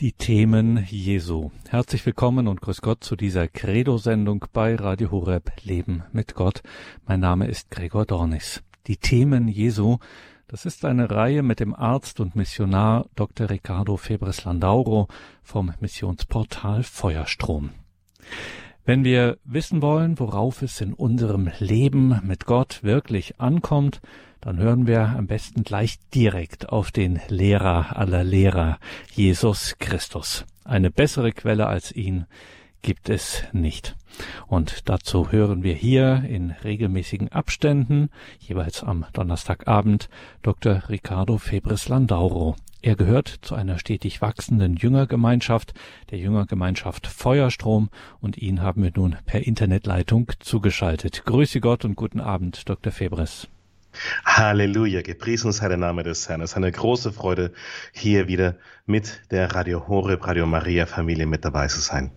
Die Themen Jesu. Herzlich willkommen und grüß Gott zu dieser Credo-Sendung bei Radio Horeb Leben mit Gott. Mein Name ist Gregor Dornis. Die Themen Jesu. Das ist eine Reihe mit dem Arzt und Missionar Dr. Ricardo Febres Landauro vom Missionsportal Feuerstrom. Wenn wir wissen wollen, worauf es in unserem Leben mit Gott wirklich ankommt, dann hören wir am besten gleich direkt auf den Lehrer aller Lehrer, Jesus Christus. Eine bessere Quelle als ihn gibt es nicht. Und dazu hören wir hier in regelmäßigen Abständen, jeweils am Donnerstagabend, Dr. Ricardo Febres Landauro. Er gehört zu einer stetig wachsenden Jüngergemeinschaft, der Jüngergemeinschaft Feuerstrom, und ihn haben wir nun per Internetleitung zugeschaltet. Grüße Gott und guten Abend, Dr. Febres. Halleluja, gepriesen sei der Name des Herrn. Es ist eine große Freude, hier wieder mit der Radio Horeb, Radio Maria Familie mit dabei zu sein.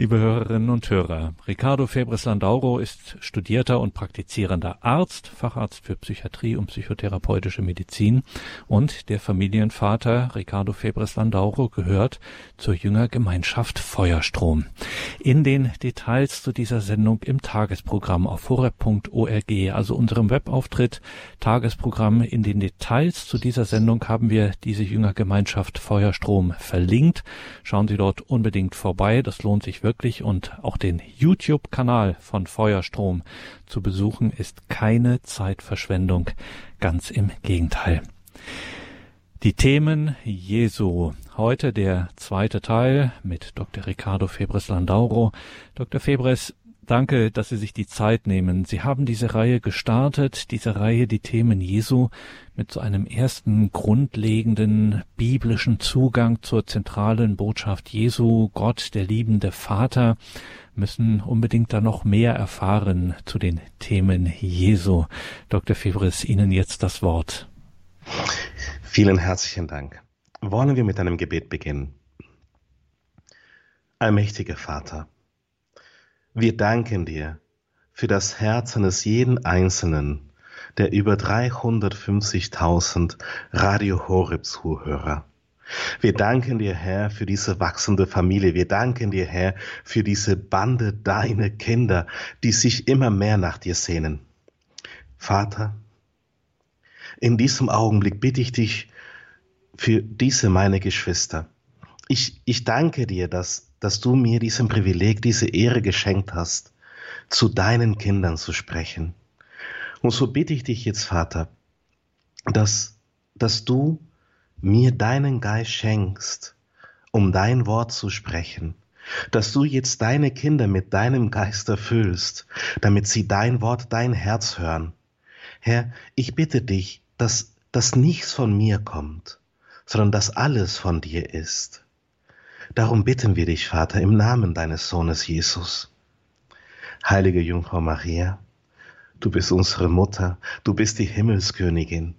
Liebe Hörerinnen und Hörer, Ricardo Febres Landauro ist studierter und praktizierender Arzt, Facharzt für Psychiatrie und psychotherapeutische Medizin und der Familienvater Ricardo Febres Landauro gehört zur Jüngergemeinschaft Feuerstrom. In den Details zu dieser Sendung im Tagesprogramm auf horeb.org, also unserem Webauftritt, Tagesprogramm in den Details zu dieser Sendung haben wir diese Jüngergemeinschaft Feuerstrom verlinkt. Schauen Sie dort unbedingt vorbei, das lohnt sich wirklich und auch den YouTube-Kanal von Feuerstrom zu besuchen ist keine Zeitverschwendung, ganz im Gegenteil. Die Themen Jesu. Heute der zweite Teil mit Dr. Ricardo Febres Landauro. Dr. Febres, Danke, dass Sie sich die Zeit nehmen. Sie haben diese Reihe gestartet, diese Reihe Die Themen Jesu, mit so einem ersten grundlegenden biblischen Zugang zur zentralen Botschaft Jesu, Gott, der liebende Vater, müssen unbedingt da noch mehr erfahren zu den Themen Jesu. Dr. Febres, Ihnen jetzt das Wort. Vielen herzlichen Dank. Wollen wir mit einem Gebet beginnen? Allmächtiger Vater, wir danken dir für das Herz eines jeden Einzelnen der über 350.000 Radio Horeb Zuhörer. Wir danken dir, Herr, für diese wachsende Familie. Wir danken dir, Herr, für diese Bande deiner Kinder, die sich immer mehr nach dir sehnen. Vater, in diesem Augenblick bitte ich dich für diese meine Geschwister. Ich, ich danke dir, dass dass du mir diesen Privileg, diese Ehre geschenkt hast, zu deinen Kindern zu sprechen. Und so bitte ich dich jetzt, Vater, dass, dass du mir deinen Geist schenkst, um dein Wort zu sprechen, dass du jetzt deine Kinder mit deinem Geist erfüllst, damit sie dein Wort, dein Herz hören. Herr, ich bitte dich, dass, dass nichts von mir kommt, sondern dass alles von dir ist. Darum bitten wir dich, Vater, im Namen deines Sohnes Jesus. Heilige Jungfrau Maria, du bist unsere Mutter, du bist die Himmelskönigin.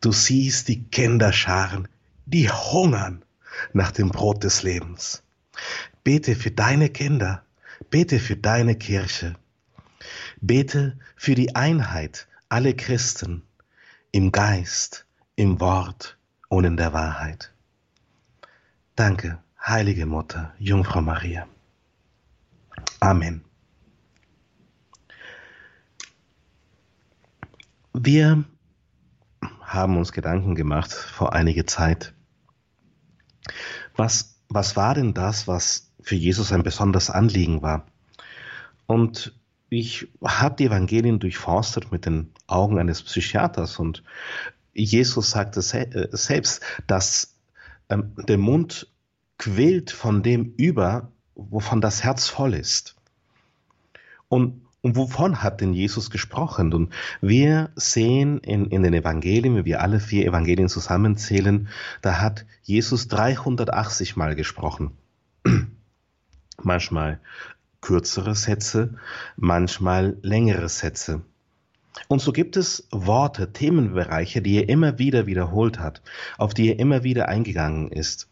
Du siehst die Kinderscharen, die hungern nach dem Brot des Lebens. Bete für deine Kinder, bete für deine Kirche, bete für die Einheit aller Christen im Geist, im Wort und in der Wahrheit. Danke Heilige Mutter, Jungfrau Maria. Amen. Wir haben uns Gedanken gemacht vor einiger Zeit. Was, was war denn das, was für Jesus ein besonderes Anliegen war? Und ich habe die Evangelien durchforstet mit den Augen eines Psychiaters und Jesus sagte äh, selbst, dass ähm, der Mund quillt von dem über, wovon das Herz voll ist. Und, und wovon hat denn Jesus gesprochen? Und wir sehen in, in den Evangelien, wenn wir alle vier Evangelien zusammenzählen, da hat Jesus 380 Mal gesprochen. manchmal kürzere Sätze, manchmal längere Sätze. Und so gibt es Worte, Themenbereiche, die er immer wieder wiederholt hat, auf die er immer wieder eingegangen ist.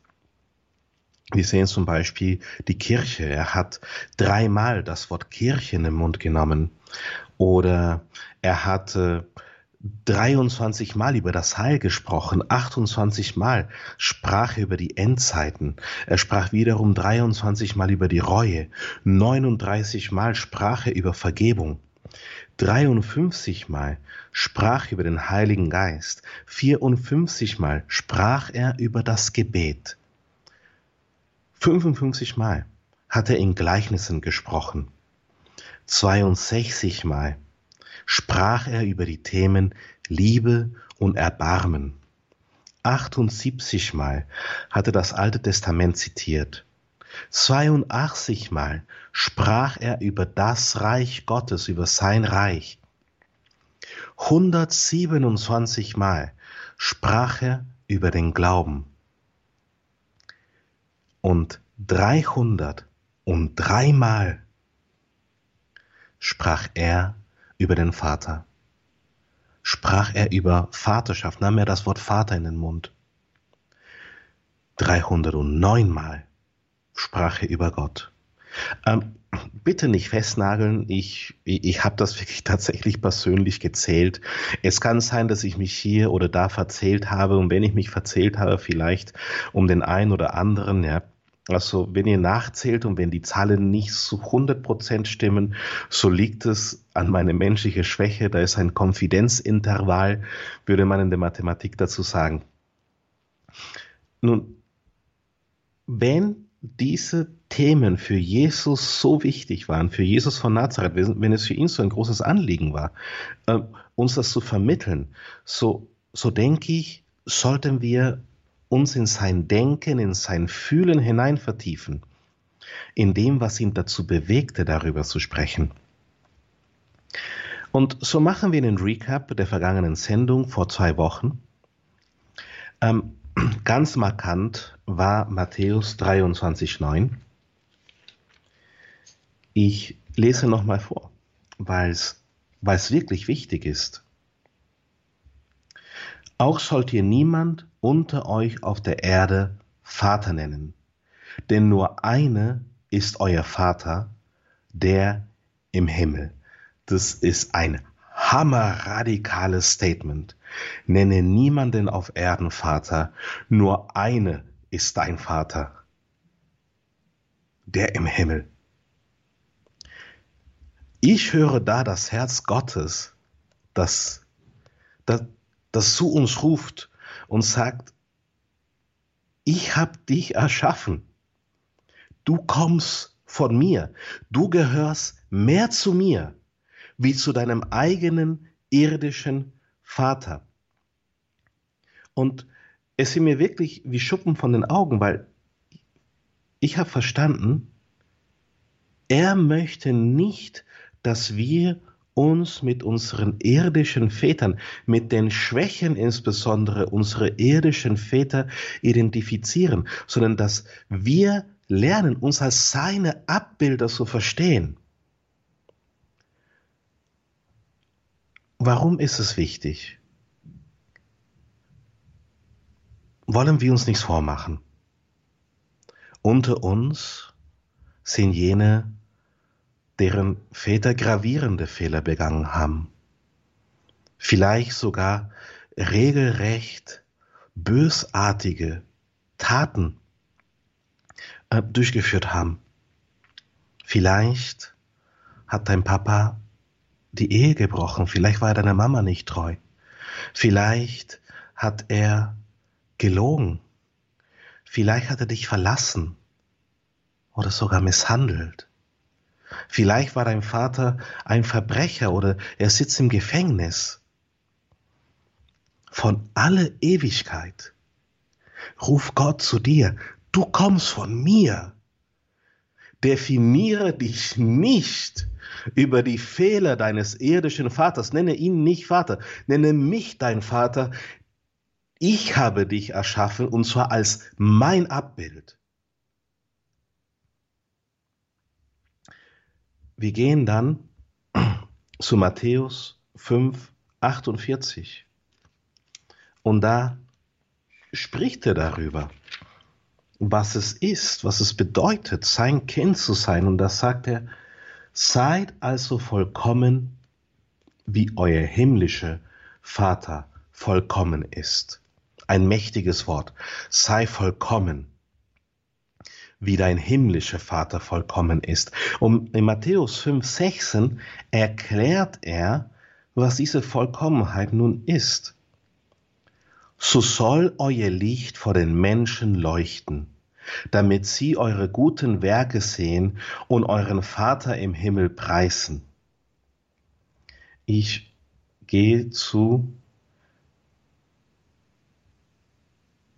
Wir sehen zum Beispiel die Kirche. Er hat dreimal das Wort Kirche in den Mund genommen. Oder er hat 23 Mal über das Heil gesprochen, 28 Mal sprach er über die Endzeiten. Er sprach wiederum 23 Mal über die Reue, 39 Mal sprach er über Vergebung. 53 Mal sprach er über den Heiligen Geist, 54 Mal sprach er über das Gebet. 55 Mal hat er in Gleichnissen gesprochen. 62 Mal sprach er über die Themen Liebe und Erbarmen. 78 Mal hat er das Alte Testament zitiert. 82 Mal sprach er über das Reich Gottes, über sein Reich. 127 Mal sprach er über den Glauben. Und 303 Mal sprach er über den Vater. Sprach er über Vaterschaft, nahm er das Wort Vater in den Mund. 309 Mal sprach er über Gott. Ähm, bitte nicht festnageln, ich, ich, ich habe das wirklich tatsächlich persönlich gezählt. Es kann sein, dass ich mich hier oder da verzählt habe und wenn ich mich verzählt habe, vielleicht um den einen oder anderen, ja, also wenn ihr nachzählt und wenn die Zahlen nicht zu 100% stimmen, so liegt es an meine menschliche Schwäche. Da ist ein Konfidenzintervall, würde man in der Mathematik dazu sagen. Nun, wenn diese Themen für Jesus so wichtig waren, für Jesus von Nazareth, wenn es für ihn so ein großes Anliegen war, äh, uns das zu vermitteln, so, so denke ich, sollten wir uns in sein Denken, in sein Fühlen hinein vertiefen, in dem, was ihn dazu bewegte, darüber zu sprechen. Und so machen wir einen Recap der vergangenen Sendung vor zwei Wochen. Ähm, ganz markant war Matthäus 23,9. Ich lese nochmal vor, weil es wirklich wichtig ist. Auch sollt ihr niemand unter euch auf der Erde Vater nennen, denn nur eine ist euer Vater, der im Himmel. Das ist ein hammerradikales Statement. Nenne niemanden auf Erden Vater, nur eine ist dein Vater, der im Himmel. Ich höre da das Herz Gottes, das, das, das zu uns ruft und sagt, ich habe dich erschaffen. Du kommst von mir. Du gehörst mehr zu mir wie zu deinem eigenen irdischen Vater. Und es sind mir wirklich wie Schuppen von den Augen, weil ich habe verstanden, er möchte nicht, dass wir uns mit unseren irdischen Vätern, mit den Schwächen insbesondere unserer irdischen Väter identifizieren, sondern dass wir lernen, uns als seine Abbilder zu verstehen. Warum ist es wichtig? Wollen wir uns nichts vormachen. Unter uns sind jene, deren Väter gravierende Fehler begangen haben, vielleicht sogar regelrecht bösartige Taten äh, durchgeführt haben. Vielleicht hat dein Papa die Ehe gebrochen, vielleicht war er deiner Mama nicht treu, vielleicht hat er gelogen, vielleicht hat er dich verlassen oder sogar misshandelt. Vielleicht war dein Vater ein Verbrecher oder er sitzt im Gefängnis. Von alle Ewigkeit ruf Gott zu dir, du kommst von mir. Definiere dich nicht über die Fehler deines irdischen Vaters. Nenne ihn nicht Vater, nenne mich dein Vater. Ich habe dich erschaffen und zwar als mein Abbild. Wir gehen dann zu Matthäus 5, 48. Und da spricht er darüber, was es ist, was es bedeutet, sein Kind zu sein. Und da sagt er, seid also vollkommen, wie euer himmlischer Vater vollkommen ist. Ein mächtiges Wort. Sei vollkommen, wie dein himmlischer Vater vollkommen ist. Und in Matthäus 5, 16 erklärt er, was diese Vollkommenheit nun ist. So soll euer Licht vor den Menschen leuchten, damit sie eure guten Werke sehen und euren Vater im Himmel preisen. Ich gehe zu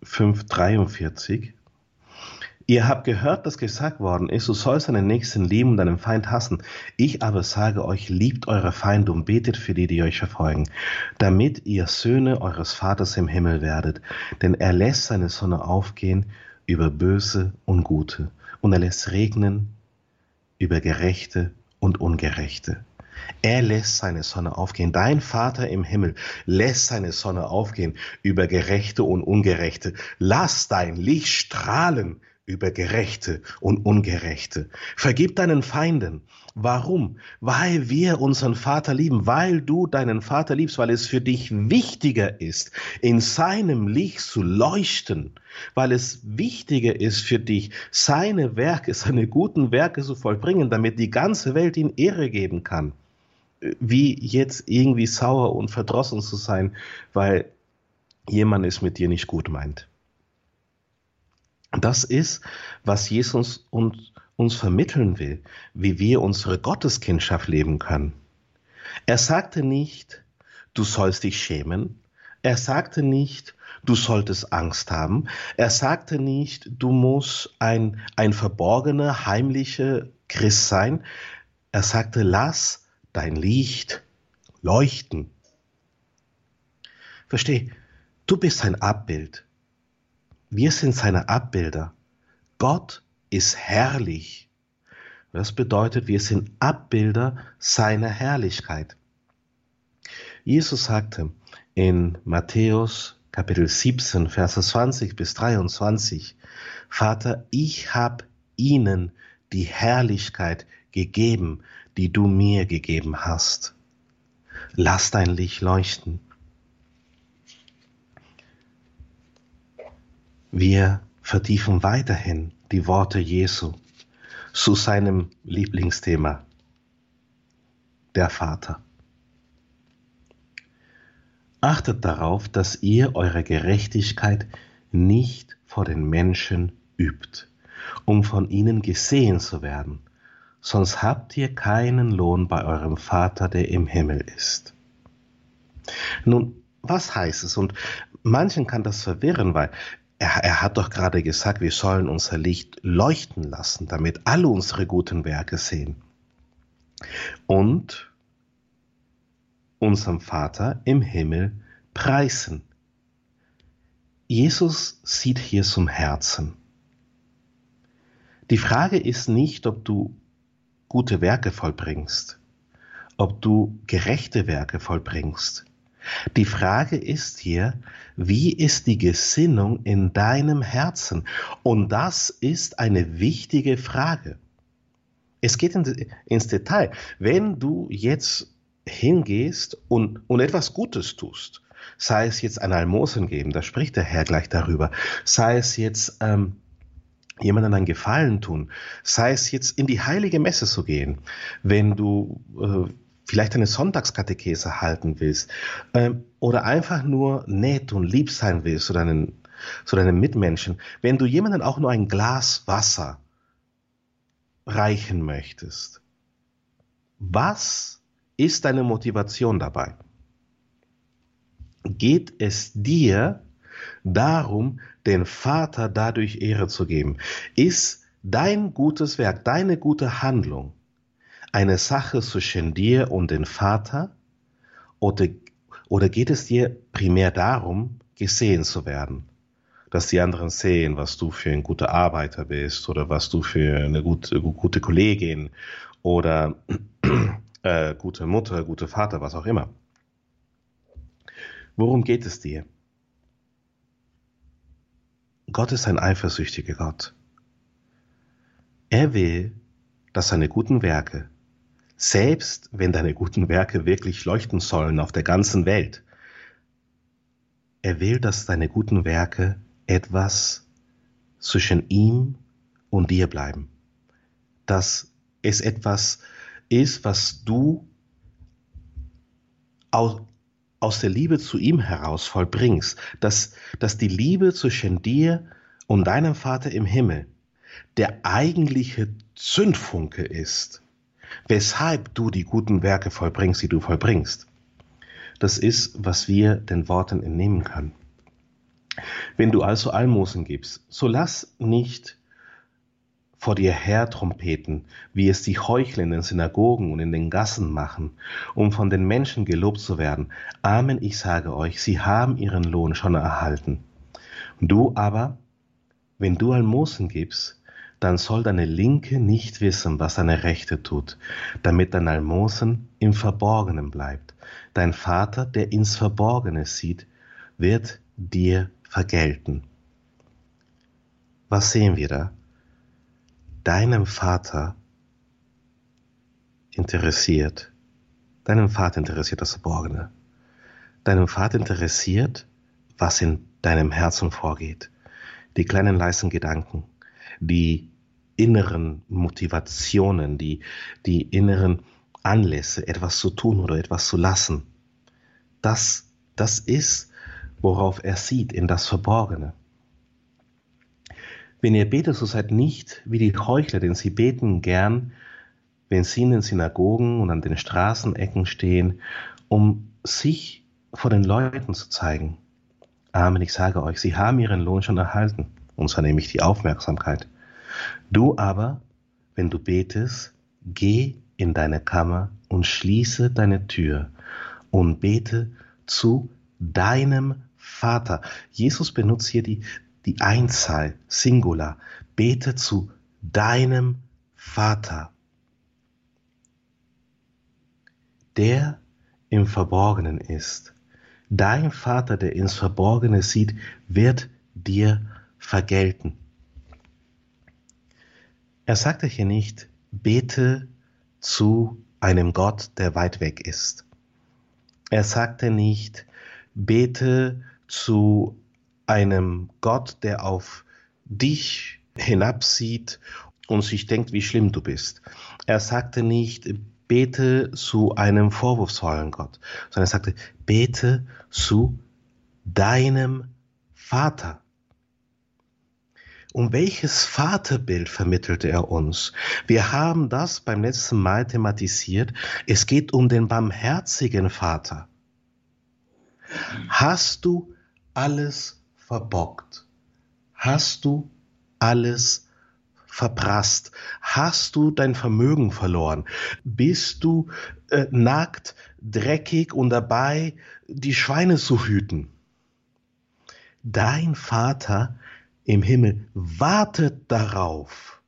543. Ihr habt gehört, dass gesagt worden ist, du sollst deinen Nächsten lieben und deinen Feind hassen. Ich aber sage euch, liebt eure Feinde und betet für die, die euch verfolgen, damit ihr Söhne eures Vaters im Himmel werdet. Denn er lässt seine Sonne aufgehen über Böse und Gute und er lässt regnen über Gerechte und Ungerechte. Er lässt seine Sonne aufgehen. Dein Vater im Himmel lässt seine Sonne aufgehen über Gerechte und Ungerechte. Lass dein Licht strahlen über Gerechte und Ungerechte. Vergib deinen Feinden. Warum? Weil wir unseren Vater lieben, weil du deinen Vater liebst, weil es für dich wichtiger ist, in seinem Licht zu leuchten, weil es wichtiger ist für dich, seine Werke, seine guten Werke zu vollbringen, damit die ganze Welt ihm Ehre geben kann. Wie jetzt irgendwie sauer und verdrossen zu sein, weil jemand es mit dir nicht gut meint. Das ist, was Jesus uns, uns vermitteln will, wie wir unsere Gotteskindschaft leben können. Er sagte nicht, du sollst dich schämen. Er sagte nicht, du solltest Angst haben. Er sagte nicht, du musst ein, ein verborgener, heimlicher Christ sein. Er sagte, lass dein Licht leuchten. Versteh, du bist ein Abbild. Wir sind seine Abbilder. Gott ist herrlich. Das bedeutet, wir sind Abbilder seiner Herrlichkeit. Jesus sagte in Matthäus Kapitel 17, Verse 20 bis 23, Vater, ich habe ihnen die Herrlichkeit gegeben, die du mir gegeben hast. Lass dein Licht leuchten. Wir vertiefen weiterhin die Worte Jesu zu seinem Lieblingsthema, der Vater. Achtet darauf, dass ihr eure Gerechtigkeit nicht vor den Menschen übt, um von ihnen gesehen zu werden, sonst habt ihr keinen Lohn bei eurem Vater, der im Himmel ist. Nun, was heißt es? Und manchen kann das verwirren, weil er, er hat doch gerade gesagt, wir sollen unser Licht leuchten lassen, damit alle unsere guten Werke sehen. Und unserem Vater im Himmel preisen. Jesus sieht hier zum Herzen. Die Frage ist nicht, ob du gute Werke vollbringst, ob du gerechte Werke vollbringst. Die Frage ist hier, wie ist die Gesinnung in deinem Herzen? Und das ist eine wichtige Frage. Es geht ins Detail. Wenn du jetzt hingehst und, und etwas Gutes tust, sei es jetzt ein Almosen geben, da spricht der Herr gleich darüber, sei es jetzt ähm, jemandem einen Gefallen tun, sei es jetzt in die heilige Messe zu gehen, wenn du äh, vielleicht eine Sonntagskatekese halten willst ähm, oder einfach nur nett und lieb sein willst zu deinen, zu deinen Mitmenschen, wenn du jemandem auch nur ein Glas Wasser reichen möchtest, was ist deine Motivation dabei? Geht es dir darum, den Vater dadurch Ehre zu geben? Ist dein gutes Werk, deine gute Handlung eine Sache zwischen dir und dem Vater oder, oder geht es dir primär darum, gesehen zu werden? Dass die anderen sehen, was du für ein guter Arbeiter bist oder was du für eine gute, gute Kollegin oder äh, gute Mutter, gute Vater, was auch immer. Worum geht es dir? Gott ist ein eifersüchtiger Gott. Er will, dass seine guten Werke selbst wenn deine guten Werke wirklich leuchten sollen auf der ganzen Welt, er will, dass deine guten Werke etwas zwischen ihm und dir bleiben. Dass es etwas ist, was du aus, aus der Liebe zu ihm heraus vollbringst. Dass, dass die Liebe zwischen dir und deinem Vater im Himmel der eigentliche Zündfunke ist, weshalb du die guten Werke vollbringst, die du vollbringst. Das ist, was wir den Worten entnehmen können. Wenn du also Almosen gibst, so lass nicht vor dir her trompeten, wie es die Heuchler in den Synagogen und in den Gassen machen, um von den Menschen gelobt zu werden. Amen, ich sage euch, sie haben ihren Lohn schon erhalten. Du aber, wenn du Almosen gibst, dann soll deine Linke nicht wissen, was deine Rechte tut, damit dein Almosen im Verborgenen bleibt. Dein Vater, der ins Verborgene sieht, wird dir vergelten. Was sehen wir da? Deinem Vater interessiert, deinem Vater interessiert das Verborgene. Deinem Vater interessiert, was in deinem Herzen vorgeht. Die kleinen leisen Gedanken, die inneren Motivationen, die, die inneren Anlässe, etwas zu tun oder etwas zu lassen. Das, das ist, worauf er sieht, in das Verborgene. Wenn ihr betet, so seid nicht wie die Heuchler, denn sie beten gern, wenn sie in den Synagogen und an den Straßenecken stehen, um sich vor den Leuten zu zeigen. Amen, ich sage euch, sie haben ihren Lohn schon erhalten, und zwar nämlich die Aufmerksamkeit. Du aber, wenn du betest, geh in deine Kammer und schließe deine Tür und bete zu deinem Vater. Jesus benutzt hier die, die Einzahl, Singular. Bete zu deinem Vater. Der im Verborgenen ist. Dein Vater, der ins Verborgene sieht, wird dir vergelten. Er sagte hier nicht, bete zu einem Gott, der weit weg ist. Er sagte nicht, bete zu einem Gott, der auf dich hinabsieht und sich denkt, wie schlimm du bist. Er sagte nicht, bete zu einem vorwurfsvollen Gott, sondern er sagte, bete zu deinem Vater. Um welches Vaterbild vermittelte er uns? Wir haben das beim letzten Mal thematisiert. Es geht um den barmherzigen Vater. Hast du alles verbockt? Hast du alles verprasst? Hast du dein Vermögen verloren? Bist du äh, nackt, dreckig und dabei, die Schweine zu hüten? Dein Vater im Himmel wartet darauf.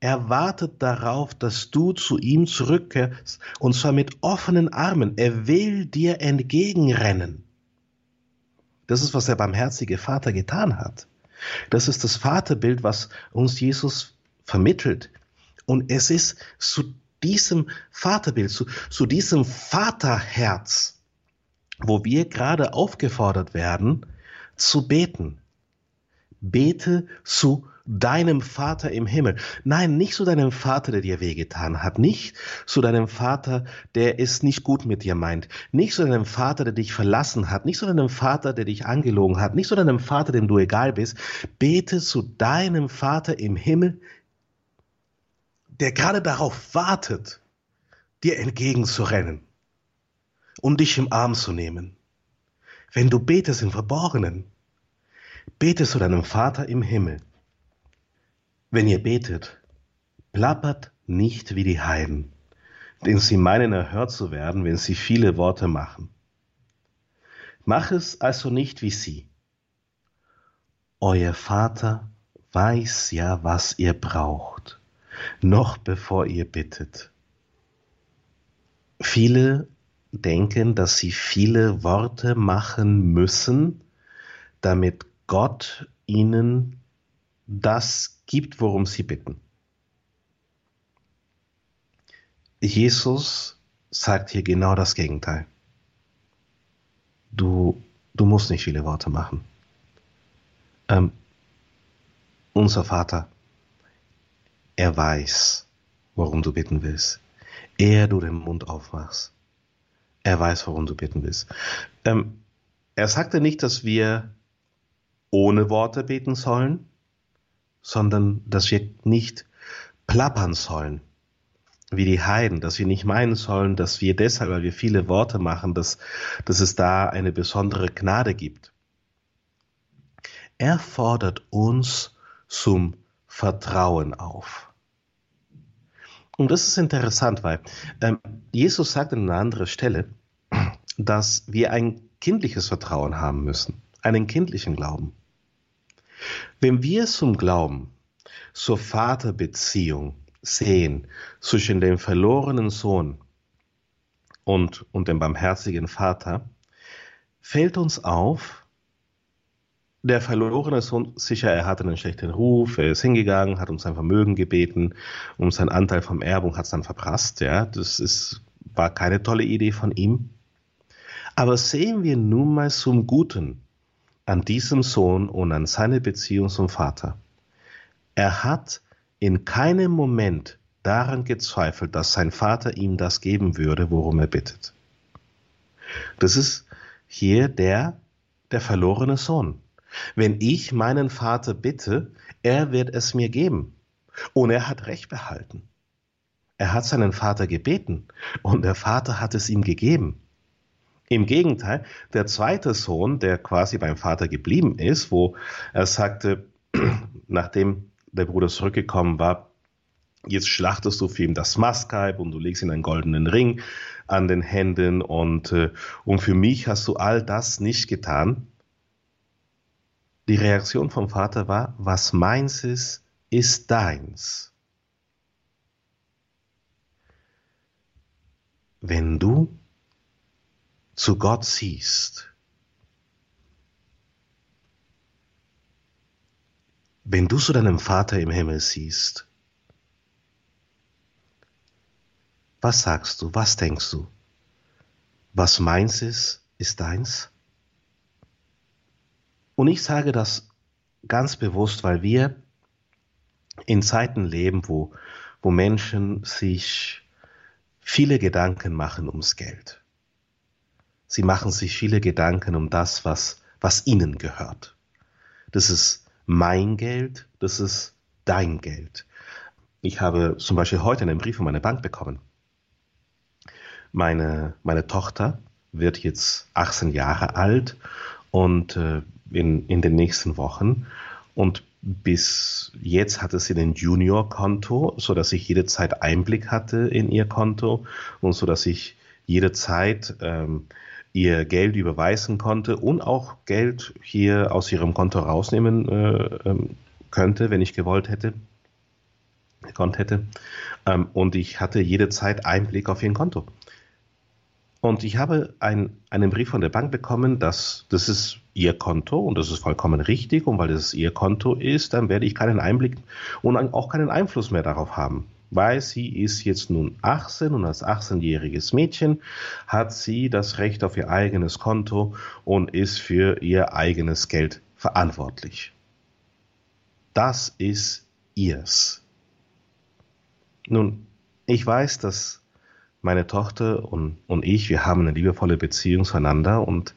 Er wartet darauf, dass du zu ihm zurückkehrst, und zwar mit offenen Armen. Er will dir entgegenrennen. Das ist, was der barmherzige Vater getan hat. Das ist das Vaterbild, was uns Jesus vermittelt. Und es ist zu diesem Vaterbild, zu, zu diesem Vaterherz, wo wir gerade aufgefordert werden, zu beten. Bete zu deinem Vater im Himmel. Nein, nicht zu deinem Vater, der dir wehgetan hat. Nicht zu deinem Vater, der es nicht gut mit dir meint. Nicht zu deinem Vater, der dich verlassen hat. Nicht zu deinem Vater, der dich angelogen hat. Nicht zu deinem Vater, dem du egal bist. Bete zu deinem Vater im Himmel, der gerade darauf wartet, dir entgegenzurennen und dich im Arm zu nehmen. Wenn du betest im Verborgenen, Bete zu deinem Vater im Himmel. Wenn ihr betet, plappert nicht wie die Heiden, denn sie meinen erhört zu werden, wenn sie viele Worte machen. Mach es also nicht wie sie. Euer Vater weiß ja, was ihr braucht, noch bevor ihr bittet. Viele denken, dass sie viele Worte machen müssen, damit Gott ihnen das gibt, worum sie bitten. Jesus sagt hier genau das Gegenteil. Du Du musst nicht viele Worte machen. Ähm, unser Vater, er weiß, worum du bitten willst. Ehe du den Mund aufmachst. Er weiß, worum du bitten willst. Ähm, er sagte nicht, dass wir ohne Worte beten sollen, sondern dass wir nicht plappern sollen, wie die Heiden, dass wir nicht meinen sollen, dass wir deshalb, weil wir viele Worte machen, dass, dass es da eine besondere Gnade gibt. Er fordert uns zum Vertrauen auf. Und das ist interessant, weil ähm, Jesus sagt an einer anderen Stelle, dass wir ein kindliches Vertrauen haben müssen, einen kindlichen Glauben. Wenn wir zum Glauben, zur Vaterbeziehung sehen zwischen dem verlorenen Sohn und, und dem barmherzigen Vater, fällt uns auf, der verlorene Sohn, sicher, er hatte einen schlechten Ruf, er ist hingegangen, hat um sein Vermögen gebeten, um seinen Anteil vom Erbung hat es dann verprasst, ja, das ist, war keine tolle Idee von ihm. Aber sehen wir nun mal zum Guten an diesem Sohn und an seine Beziehung zum Vater. Er hat in keinem Moment daran gezweifelt, dass sein Vater ihm das geben würde, worum er bittet. Das ist hier der, der verlorene Sohn. Wenn ich meinen Vater bitte, er wird es mir geben. Und er hat Recht behalten. Er hat seinen Vater gebeten und der Vater hat es ihm gegeben. Im Gegenteil, der zweite Sohn, der quasi beim Vater geblieben ist, wo er sagte, nachdem der Bruder zurückgekommen war, jetzt schlachtest du für ihn das Maskalb und du legst ihm einen goldenen Ring an den Händen und, äh, und für mich hast du all das nicht getan. Die Reaktion vom Vater war, was meins ist, ist deins. Wenn du zu Gott siehst, wenn du zu deinem Vater im Himmel siehst, was sagst du, was denkst du? Was meins ist, ist deins? Und ich sage das ganz bewusst, weil wir in Zeiten leben, wo, wo Menschen sich viele Gedanken machen ums Geld. Sie machen sich viele Gedanken um das, was, was ihnen gehört. Das ist mein Geld, das ist dein Geld. Ich habe zum Beispiel heute einen Brief von meiner Bank bekommen. Meine, meine Tochter wird jetzt 18 Jahre alt und äh, in, in den nächsten Wochen. Und bis jetzt hatte sie ein Junior-Konto, so dass ich jederzeit Einblick hatte in ihr Konto und so dass ich jederzeit ähm, ihr Geld überweisen konnte und auch Geld hier aus ihrem Konto rausnehmen äh, ähm, könnte, wenn ich gewollt hätte, gekonnt hätte. Ähm, und ich hatte jederzeit Einblick auf ihr Konto. Und ich habe ein, einen Brief von der Bank bekommen, dass das ist ihr Konto und das ist vollkommen richtig. Und weil es ihr Konto ist, dann werde ich keinen Einblick und auch keinen Einfluss mehr darauf haben. Weil sie ist jetzt nun 18 und als 18-jähriges Mädchen hat sie das Recht auf ihr eigenes Konto und ist für ihr eigenes Geld verantwortlich. Das ist ihrs. Nun, ich weiß, dass meine Tochter und, und ich, wir haben eine liebevolle Beziehung zueinander und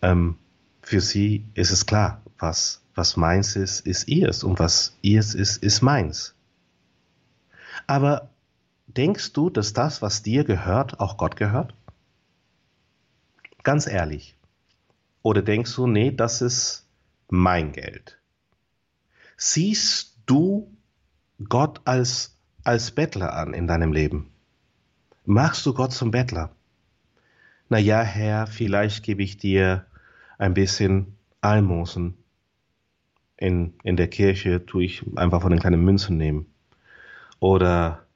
ähm, für sie ist es klar, was, was meins ist, ist ihrs und was ihrs ist, ist meins. Aber denkst du, dass das, was dir gehört, auch Gott gehört? Ganz ehrlich. Oder denkst du, nee, das ist mein Geld? Siehst du Gott als, als Bettler an in deinem Leben? Machst du Gott zum Bettler? Na ja, Herr, vielleicht gebe ich dir ein bisschen Almosen. In, in der Kirche tue ich einfach von den kleinen Münzen nehmen. Oder,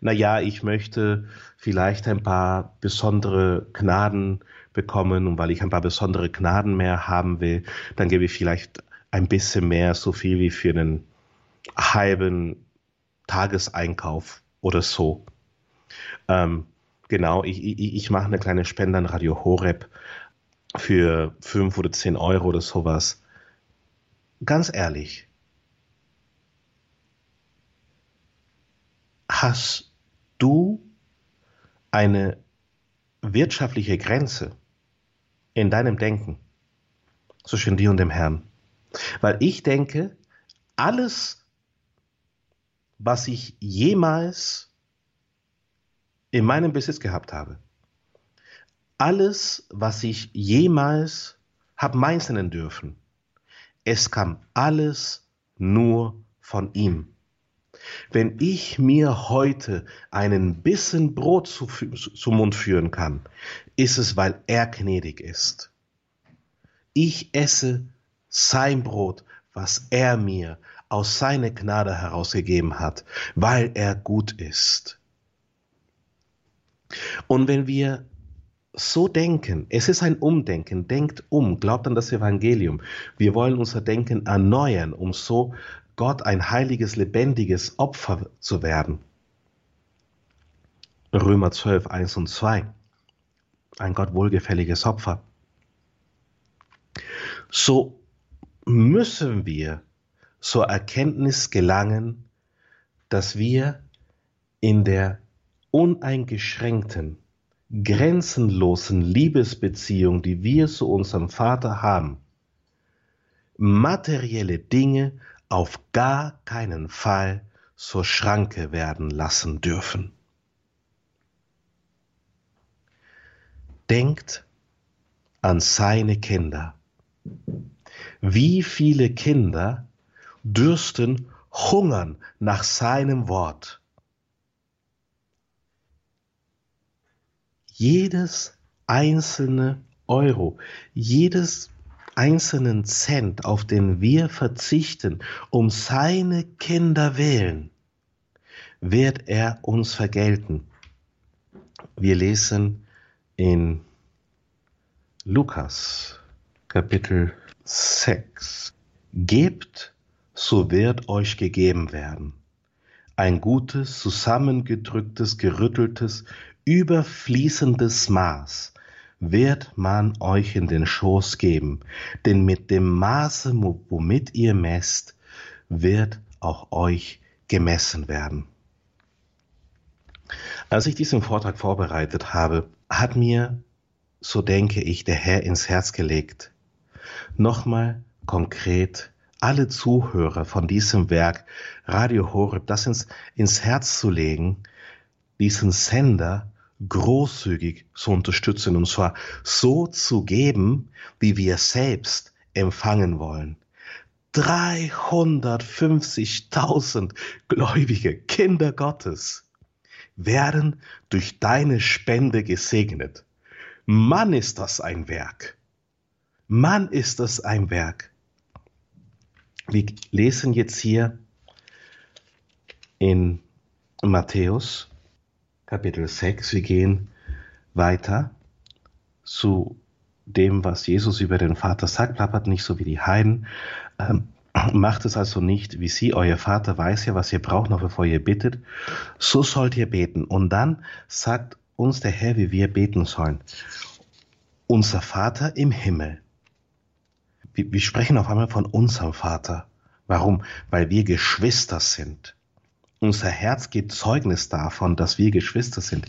na ja, ich möchte vielleicht ein paar besondere Gnaden bekommen und weil ich ein paar besondere Gnaden mehr haben will, dann gebe ich vielleicht ein bisschen mehr, so viel wie für einen halben Tageseinkauf oder so. Ähm, genau, ich, ich, ich mache eine kleine Spende an Radio Horeb. für fünf oder zehn Euro oder sowas. Ganz ehrlich, hast du eine wirtschaftliche Grenze in deinem Denken zwischen dir und dem Herrn? Weil ich denke, alles, was ich jemals in meinem Besitz gehabt habe, alles, was ich jemals habe meißeln dürfen, es kam alles nur von ihm. Wenn ich mir heute einen Bissen Brot zu, zum Mund führen kann, ist es, weil er gnädig ist. Ich esse sein Brot, was er mir aus seiner Gnade herausgegeben hat, weil er gut ist. Und wenn wir so denken, es ist ein Umdenken, denkt um, glaubt an das Evangelium. Wir wollen unser Denken erneuern, um so Gott ein heiliges, lebendiges Opfer zu werden. Römer 12, 1 und 2. Ein Gott wohlgefälliges Opfer. So müssen wir zur Erkenntnis gelangen, dass wir in der uneingeschränkten, grenzenlosen Liebesbeziehung, die wir zu unserem Vater haben, materielle Dinge auf gar keinen Fall zur Schranke werden lassen dürfen. Denkt an seine Kinder. Wie viele Kinder dürsten hungern nach seinem Wort? Jedes einzelne Euro, jedes einzelnen Cent, auf den wir verzichten, um seine Kinder wählen, wird er uns vergelten. Wir lesen in Lukas Kapitel 6. Gebt, so wird euch gegeben werden. Ein gutes, zusammengedrücktes, gerütteltes, überfließendes Maß wird man euch in den Schoß geben, denn mit dem Maße, womit ihr messt, wird auch euch gemessen werden. Als ich diesen Vortrag vorbereitet habe, hat mir, so denke ich, der Herr ins Herz gelegt, nochmal konkret alle Zuhörer von diesem Werk Radio Horeb das ins, ins Herz zu legen, diesen Sender großzügig zu unterstützen und zwar so zu geben, wie wir selbst empfangen wollen. 350.000 gläubige Kinder Gottes werden durch deine Spende gesegnet. Mann ist das ein Werk. Mann ist das ein Werk. Wir lesen jetzt hier in Matthäus Kapitel 6. Wir gehen weiter zu dem, was Jesus über den Vater sagt. Plappert nicht so wie die Heiden. Ähm, macht es also nicht wie sie. Euer Vater weiß ja, was ihr braucht, noch bevor ihr bittet. So sollt ihr beten. Und dann sagt uns der Herr, wie wir beten sollen. Unser Vater im Himmel. Wir, wir sprechen auf einmal von unserem Vater. Warum? Weil wir Geschwister sind. Unser Herz gibt Zeugnis davon, dass wir Geschwister sind.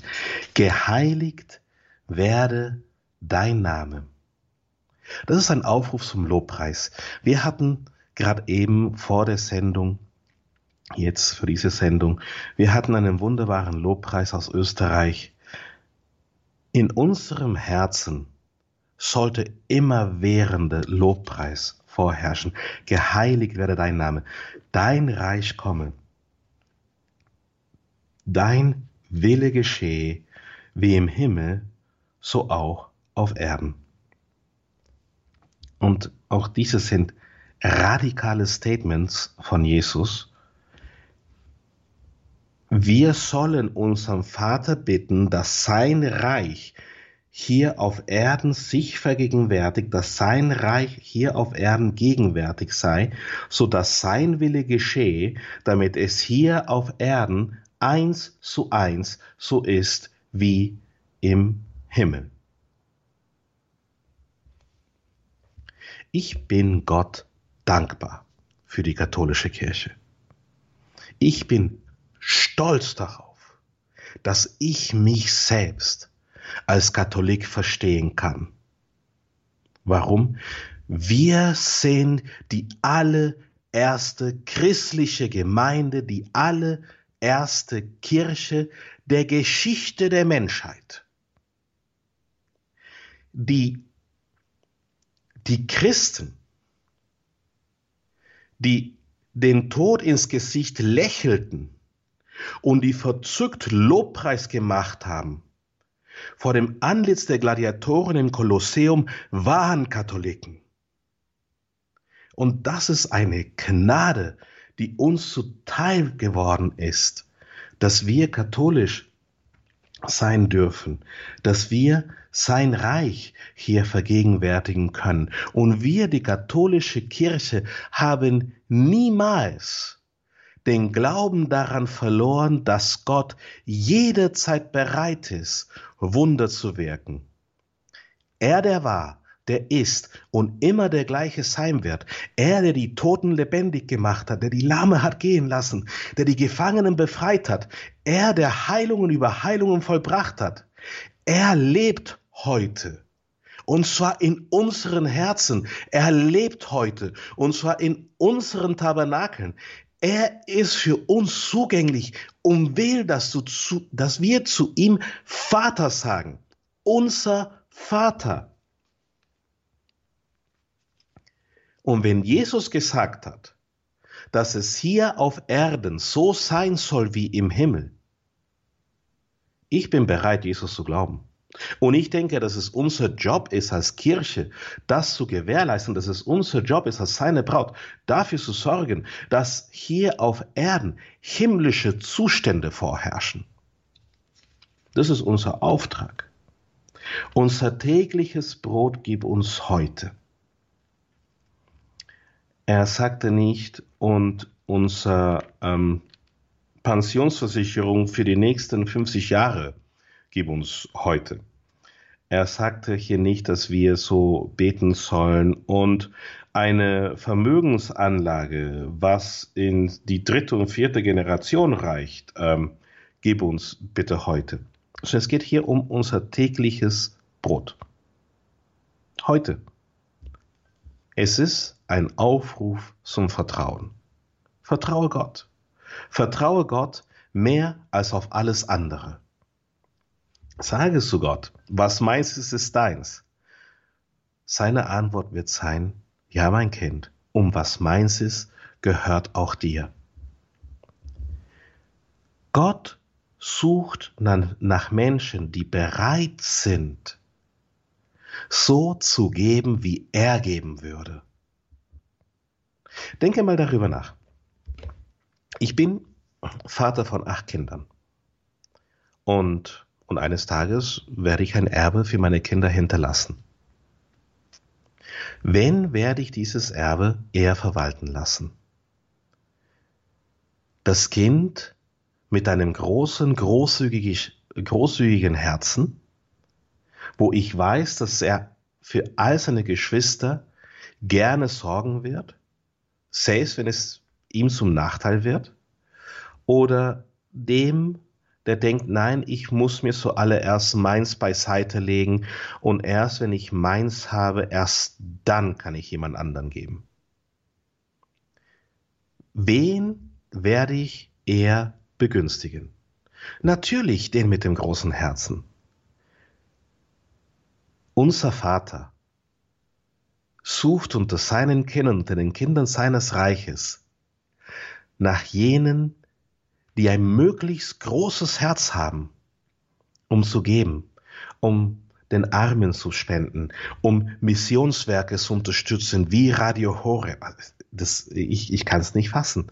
Geheiligt werde dein Name. Das ist ein Aufruf zum Lobpreis. Wir hatten gerade eben vor der Sendung, jetzt für diese Sendung, wir hatten einen wunderbaren Lobpreis aus Österreich. In unserem Herzen sollte immerwährende Lobpreis vorherrschen. Geheiligt werde dein Name. Dein Reich komme Dein Wille geschehe, wie im Himmel, so auch auf Erden. Und auch diese sind radikale Statements von Jesus. Wir sollen unserem Vater bitten, dass sein Reich hier auf Erden sich vergegenwärtigt, dass sein Reich hier auf Erden gegenwärtig sei, so dass sein Wille geschehe, damit es hier auf Erden eins zu eins so ist wie im Himmel. Ich bin Gott dankbar für die katholische Kirche. Ich bin stolz darauf, dass ich mich selbst als Katholik verstehen kann. Warum? Wir sind die allererste christliche Gemeinde, die allererste Kirche der Geschichte der Menschheit. Die, die Christen, die den Tod ins Gesicht lächelten und die verzückt Lobpreis gemacht haben, vor dem Antlitz der Gladiatoren im Kolosseum waren Katholiken. Und das ist eine Gnade, die uns zuteil geworden ist, dass wir katholisch sein dürfen, dass wir sein Reich hier vergegenwärtigen können. Und wir, die katholische Kirche, haben niemals den Glauben daran verloren, dass Gott jederzeit bereit ist, Wunder zu wirken. Er, der war, der ist und immer der gleiche sein wird. Er, der die Toten lebendig gemacht hat, der die Lahme hat gehen lassen, der die Gefangenen befreit hat, er, der Heilungen über Heilungen vollbracht hat. Er lebt heute. Und zwar in unseren Herzen. Er lebt heute. Und zwar in unseren Tabernakeln. Er ist für uns zugänglich und will, dass, du zu, dass wir zu ihm Vater sagen. Unser Vater. Und wenn Jesus gesagt hat, dass es hier auf Erden so sein soll wie im Himmel, ich bin bereit, Jesus zu glauben. Und ich denke, dass es unser Job ist als Kirche, das zu gewährleisten, dass es unser Job ist als seine Braut, dafür zu sorgen, dass hier auf Erden himmlische Zustände vorherrschen. Das ist unser Auftrag. Unser tägliches Brot gib uns heute. Er sagte nicht, und unsere ähm, Pensionsversicherung für die nächsten 50 Jahre gib uns heute. Er sagte hier nicht, dass wir so beten sollen und eine Vermögensanlage, was in die dritte und vierte Generation reicht, ähm, gib uns bitte heute. Also es geht hier um unser tägliches Brot. Heute. Es ist ein Aufruf zum Vertrauen. Vertraue Gott. Vertraue Gott mehr als auf alles andere. Sage zu Gott, was meins ist, ist deins. Seine Antwort wird sein, ja mein Kind, um was meins ist, gehört auch dir. Gott sucht nach Menschen, die bereit sind, so zu geben, wie er geben würde. Denke mal darüber nach. Ich bin Vater von acht Kindern. Und und eines Tages werde ich ein Erbe für meine Kinder hinterlassen. Wen werde ich dieses Erbe eher verwalten lassen? Das Kind mit einem großen, großzügigen Herzen, wo ich weiß, dass er für all seine Geschwister gerne sorgen wird, selbst wenn es ihm zum Nachteil wird, oder dem der denkt, nein, ich muss mir zuallererst meins beiseite legen und erst wenn ich meins habe, erst dann kann ich jemand anderen geben. Wen werde ich eher begünstigen? Natürlich den mit dem großen Herzen. Unser Vater sucht unter seinen Kindern, unter den Kindern seines Reiches nach jenen, die ein möglichst großes Herz haben, um zu geben, um den Armen zu spenden, um Missionswerke zu unterstützen, wie Radio Horeb. Das, ich ich kann es nicht fassen.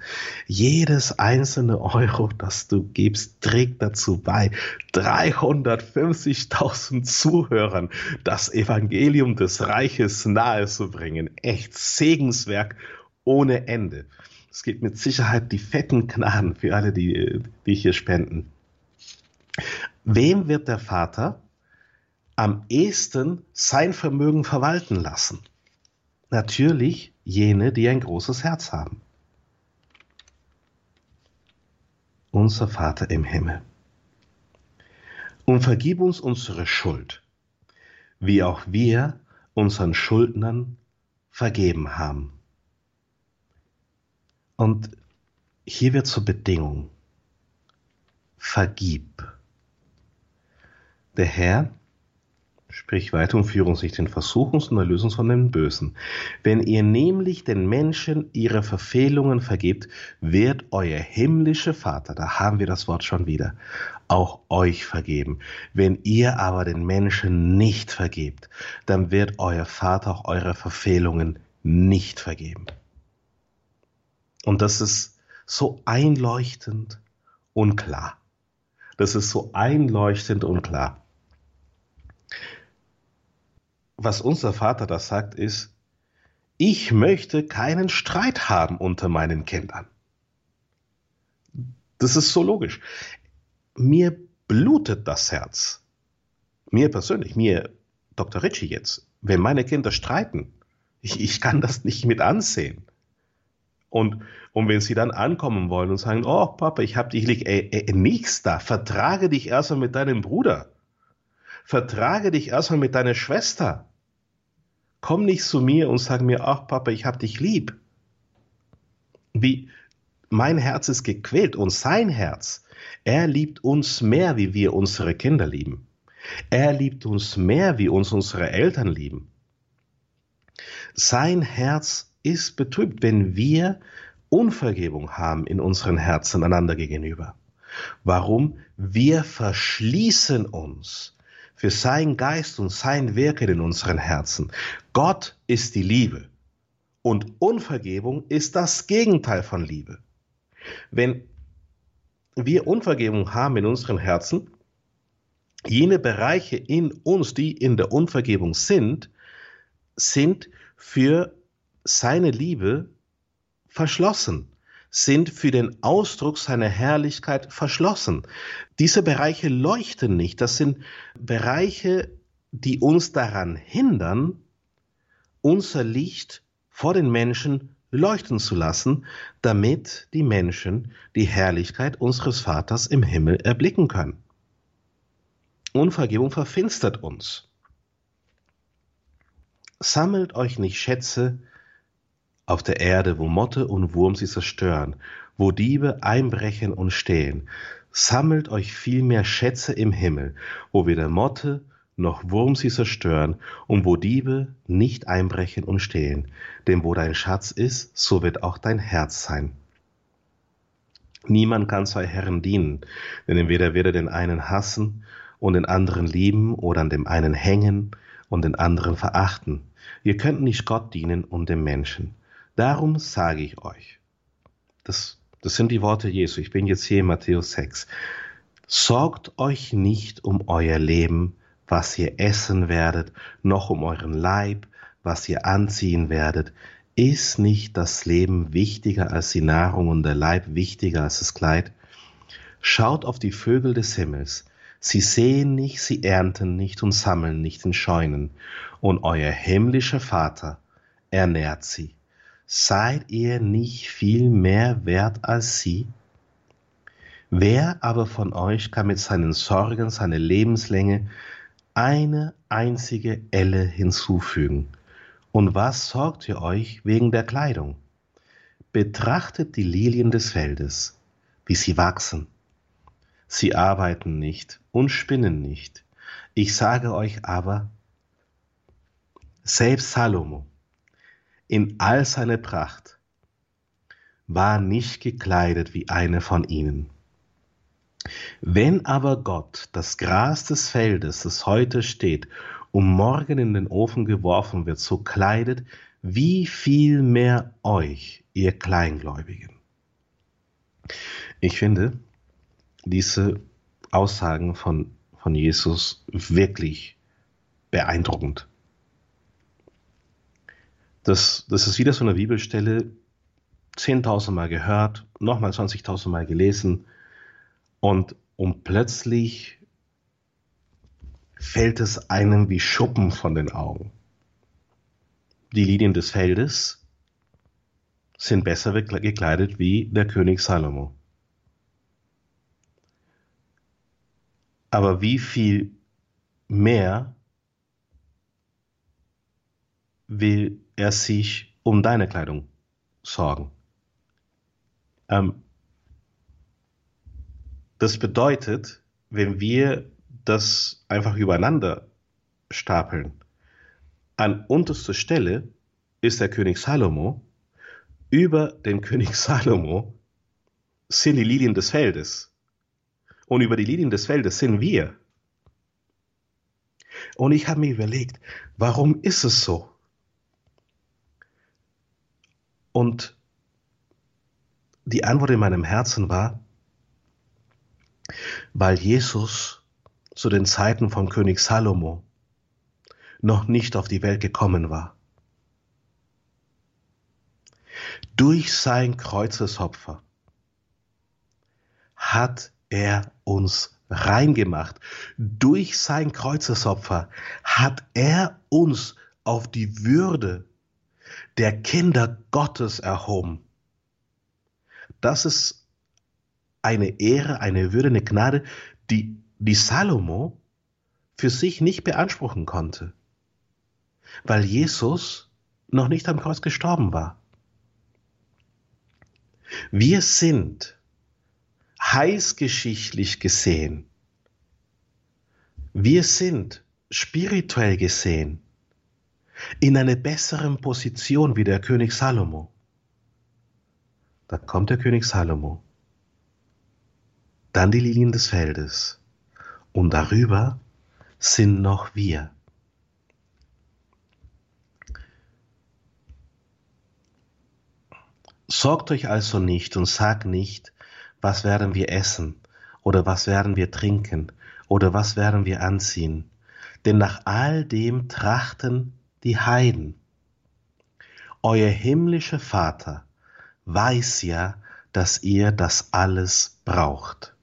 Jedes einzelne Euro, das du gibst, trägt dazu bei, 350.000 Zuhörern das Evangelium des Reiches nahezubringen. Echt Segenswerk ohne Ende. Es gibt mit Sicherheit die fetten Gnaden für alle, die, die hier spenden. Wem wird der Vater am ehesten sein Vermögen verwalten lassen? Natürlich jene, die ein großes Herz haben. Unser Vater im Himmel. Und vergib uns unsere Schuld, wie auch wir unseren Schuldnern vergeben haben. Und hier wird zur Bedingung, vergib. Der Herr Sprich weiter und führe uns nicht in Versuchung, sondern löse uns von dem Bösen. Wenn ihr nämlich den Menschen ihre Verfehlungen vergebt, wird euer himmlischer Vater, da haben wir das Wort schon wieder, auch euch vergeben. Wenn ihr aber den Menschen nicht vergebt, dann wird euer Vater auch eure Verfehlungen nicht vergeben. Und das ist so einleuchtend und klar. Das ist so einleuchtend und klar was unser Vater da sagt, ist, ich möchte keinen Streit haben unter meinen Kindern. Das ist so logisch. Mir blutet das Herz. Mir persönlich, mir, Dr. Ritchie jetzt, wenn meine Kinder streiten, ich, ich kann das nicht mit ansehen. Und, und wenn sie dann ankommen wollen und sagen, oh Papa, ich hab dich lieb, ey, ey, nichts da, vertrage dich erstmal mit deinem Bruder. Vertrage dich erstmal mit deiner Schwester. Komm nicht zu mir und sag mir, ach Papa, ich hab dich lieb. Wie mein Herz ist gequält und sein Herz, er liebt uns mehr, wie wir unsere Kinder lieben. Er liebt uns mehr, wie uns unsere Eltern lieben. Sein Herz ist betrübt, wenn wir Unvergebung haben in unseren Herzen einander gegenüber. Warum? Wir verschließen uns für sein Geist und sein Wirken in unseren Herzen. Gott ist die Liebe und Unvergebung ist das Gegenteil von Liebe. Wenn wir Unvergebung haben in unseren Herzen, jene Bereiche in uns, die in der Unvergebung sind, sind für seine Liebe verschlossen sind für den Ausdruck seiner Herrlichkeit verschlossen. Diese Bereiche leuchten nicht. Das sind Bereiche, die uns daran hindern, unser Licht vor den Menschen leuchten zu lassen, damit die Menschen die Herrlichkeit unseres Vaters im Himmel erblicken können. Unvergebung verfinstert uns. Sammelt euch nicht Schätze auf der Erde, wo Motte und Wurm sie zerstören, wo Diebe einbrechen und stehlen. Sammelt euch vielmehr Schätze im Himmel, wo weder Motte noch Wurm sie zerstören und wo Diebe nicht einbrechen und stehlen. Denn wo dein Schatz ist, so wird auch dein Herz sein. Niemand kann zwei Herren dienen, denn entweder wird er den einen hassen und den anderen lieben oder an dem einen hängen und den anderen verachten. Ihr könnt nicht Gott dienen und dem Menschen. Darum sage ich euch, das, das sind die Worte Jesu, ich bin jetzt hier in Matthäus 6, sorgt euch nicht um euer Leben, was ihr essen werdet, noch um euren Leib, was ihr anziehen werdet. Ist nicht das Leben wichtiger als die Nahrung und der Leib wichtiger als das Kleid? Schaut auf die Vögel des Himmels. Sie sehen nicht, sie ernten nicht und sammeln nicht in Scheunen. Und euer himmlischer Vater ernährt sie. Seid ihr nicht viel mehr wert als sie? Wer aber von euch kann mit seinen Sorgen seine Lebenslänge eine einzige Elle hinzufügen? Und was sorgt ihr euch wegen der Kleidung? Betrachtet die Lilien des Feldes, wie sie wachsen. Sie arbeiten nicht und spinnen nicht. Ich sage euch aber, selbst Salomo in all seiner Pracht, war nicht gekleidet wie eine von ihnen. Wenn aber Gott das Gras des Feldes, das heute steht, um morgen in den Ofen geworfen wird, so kleidet, wie viel mehr euch, ihr Kleingläubigen. Ich finde diese Aussagen von, von Jesus wirklich beeindruckend. Das, das ist wieder so eine Bibelstelle, 10.000 Mal gehört, nochmal 20.000 Mal gelesen und, und plötzlich fällt es einem wie Schuppen von den Augen. die Linien des Feldes sind besser gekleidet wie der König Salomo. Aber wie viel mehr will er sich um deine Kleidung sorgen? Ähm, das bedeutet, wenn wir das einfach übereinander stapeln, an unterster Stelle ist der König Salomo, über den König Salomo sind die Lilien des Feldes. Und über die Lilien des Feldes sind wir. Und ich habe mir überlegt, warum ist es so? Und die Antwort in meinem Herzen war, weil Jesus zu den Zeiten von König Salomo noch nicht auf die Welt gekommen war. Durch sein Kreuzesopfer hat er uns reingemacht. Durch sein Kreuzesopfer hat er uns auf die Würde der Kinder Gottes erhoben. Das ist eine Ehre, eine Würde, eine Gnade, die, die Salomo für sich nicht beanspruchen konnte, weil Jesus noch nicht am Kreuz gestorben war. Wir sind heißgeschichtlich gesehen, wir sind spirituell gesehen in einer besseren Position wie der König Salomo. Da kommt der König Salomo, dann die Lilien des Feldes und darüber sind noch wir. Sorgt euch also nicht und sagt nicht, was werden wir essen oder was werden wir trinken oder was werden wir anziehen, denn nach all dem trachten die Heiden. Euer himmlischer Vater weiß ja, dass ihr das alles braucht.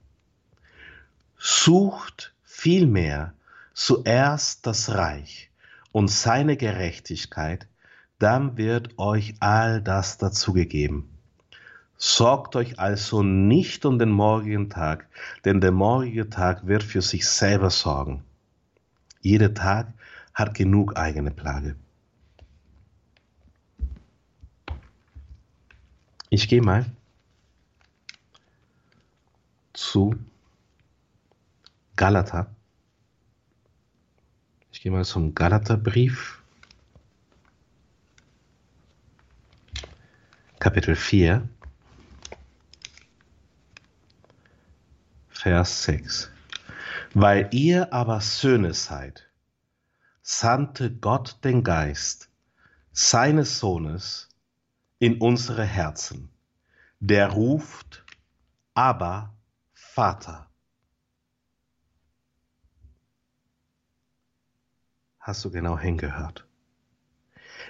Sucht vielmehr zuerst das Reich und seine Gerechtigkeit, dann wird euch all das dazugegeben. Sorgt euch also nicht um den morgigen Tag, denn der morgige Tag wird für sich selber sorgen. Jeder Tag hat genug eigene Plage. Ich gehe mal zu Galater. Ich gehe mal zum Galaterbrief. Kapitel 4, Vers 6. Weil ihr aber Söhne seid, sandte Gott den Geist seines Sohnes in unsere Herzen, der ruft, aber Vater. Hast du genau hingehört?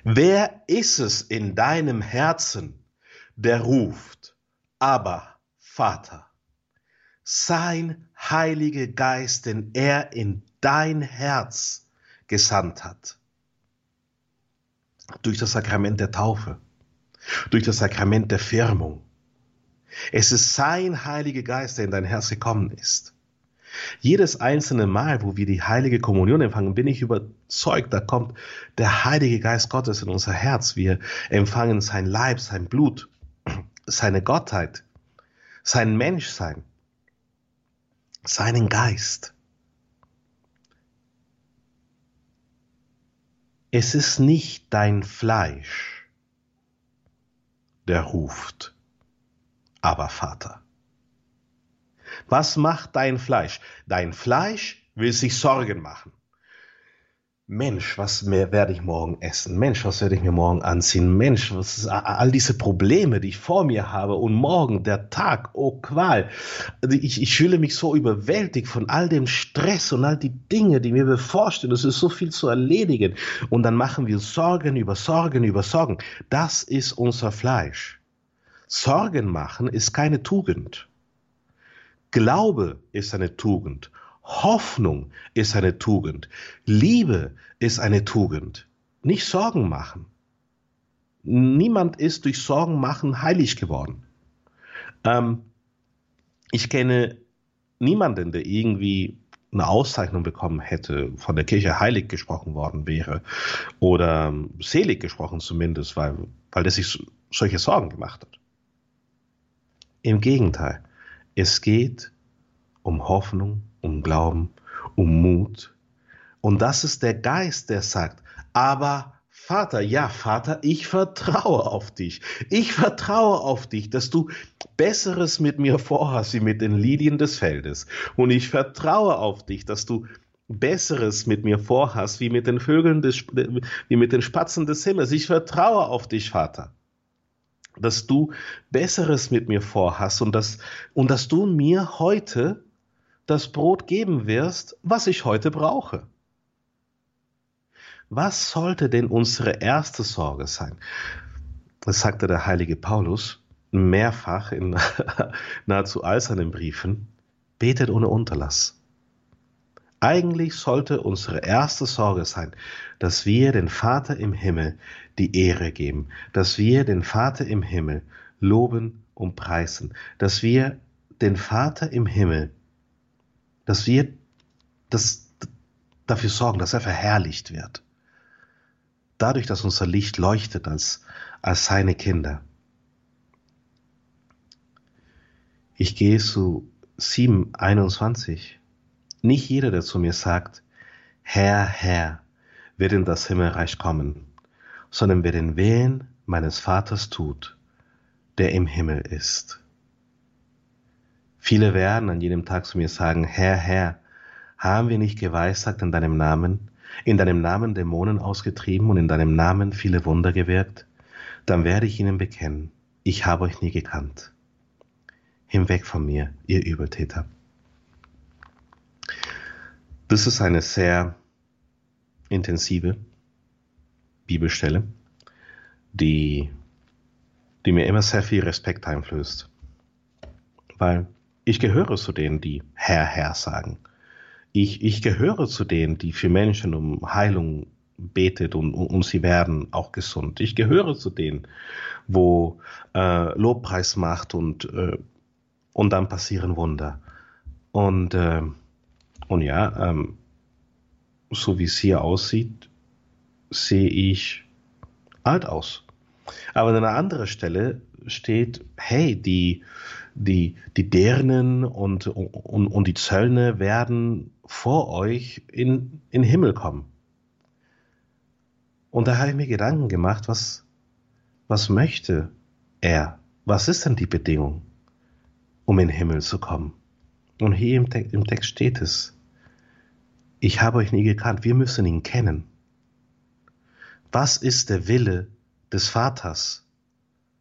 Wer ist es in deinem Herzen, der ruft, aber Vater, sein Heiliger Geist, den er in dein Herz gesandt hat. Durch das Sakrament der Taufe, durch das Sakrament der Firmung. Es ist sein Heiliger Geist, der in dein Herz gekommen ist. Jedes einzelne Mal, wo wir die heilige Kommunion empfangen, bin ich überzeugt, da kommt der Heilige Geist Gottes in unser Herz. Wir empfangen sein Leib, sein Blut seine Gottheit, sein Menschsein, seinen Geist. Es ist nicht dein Fleisch, der ruft, aber Vater. Was macht dein Fleisch? Dein Fleisch will sich Sorgen machen. Mensch, was mehr werde ich morgen essen? Mensch, was werde ich mir morgen anziehen? Mensch, was ist all diese Probleme, die ich vor mir habe und morgen der Tag, oh Qual. Also ich, ich fühle mich so überwältigt von all dem Stress und all die Dinge, die mir bevorstehen. Es ist so viel zu erledigen. Und dann machen wir Sorgen über Sorgen über Sorgen. Das ist unser Fleisch. Sorgen machen ist keine Tugend. Glaube ist eine Tugend. Hoffnung ist eine Tugend. Liebe ist eine Tugend. Nicht Sorgen machen. Niemand ist durch Sorgen machen heilig geworden. Ähm, ich kenne niemanden, der irgendwie eine Auszeichnung bekommen hätte, von der Kirche heilig gesprochen worden wäre oder selig gesprochen zumindest, weil, weil er sich solche Sorgen gemacht hat. Im Gegenteil, es geht um Hoffnung, um Glauben, um Mut. Und das ist der Geist, der sagt, aber Vater, ja, Vater, ich vertraue auf dich. Ich vertraue auf dich, dass du Besseres mit mir vorhast wie mit den Lilien des Feldes. Und ich vertraue auf dich, dass du Besseres mit mir vorhast wie mit den Vögeln des, wie mit den Spatzen des Himmels. Ich vertraue auf dich, Vater, dass du Besseres mit mir vorhast und dass, und dass du mir heute das Brot geben wirst, was ich heute brauche. Was sollte denn unsere erste Sorge sein? Das sagte der heilige Paulus mehrfach in nahezu all seinen Briefen. Betet ohne Unterlass. Eigentlich sollte unsere erste Sorge sein, dass wir den Vater im Himmel die Ehre geben, dass wir den Vater im Himmel loben und preisen, dass wir den Vater im Himmel, dass wir das, dafür sorgen, dass er verherrlicht wird dadurch, dass unser Licht leuchtet als, als seine Kinder. Ich gehe zu 7,21. Nicht jeder, der zu mir sagt, Herr, Herr, wird in das Himmelreich kommen, sondern wer den Willen meines Vaters tut, der im Himmel ist. Viele werden an jedem Tag zu mir sagen, Herr, Herr, haben wir nicht geweissagt in deinem Namen in deinem Namen Dämonen ausgetrieben und in deinem Namen viele Wunder gewirkt, dann werde ich ihnen bekennen, ich habe euch nie gekannt. Hinweg von mir, ihr Übeltäter. Das ist eine sehr intensive Bibelstelle, die, die mir immer sehr viel Respekt einflößt. Weil ich gehöre zu denen, die Herr, Herr sagen ich, ich gehöre zu denen, die für Menschen um Heilung betet und, und sie werden auch gesund. Ich gehöre zu denen, wo äh, Lobpreis macht und, äh, und dann passieren Wunder. Und, äh, und ja, ähm, so wie es hier aussieht, sehe ich alt aus. Aber an einer anderen Stelle steht, hey, die, die, die Dernen und, und, und die Zöllner werden vor euch in, in den Himmel kommen. Und da habe ich mir Gedanken gemacht, was, was möchte er? Was ist denn die Bedingung, um in den Himmel zu kommen? Und hier im, Te im Text steht es, ich habe euch nie gekannt, wir müssen ihn kennen. Was ist der Wille des Vaters?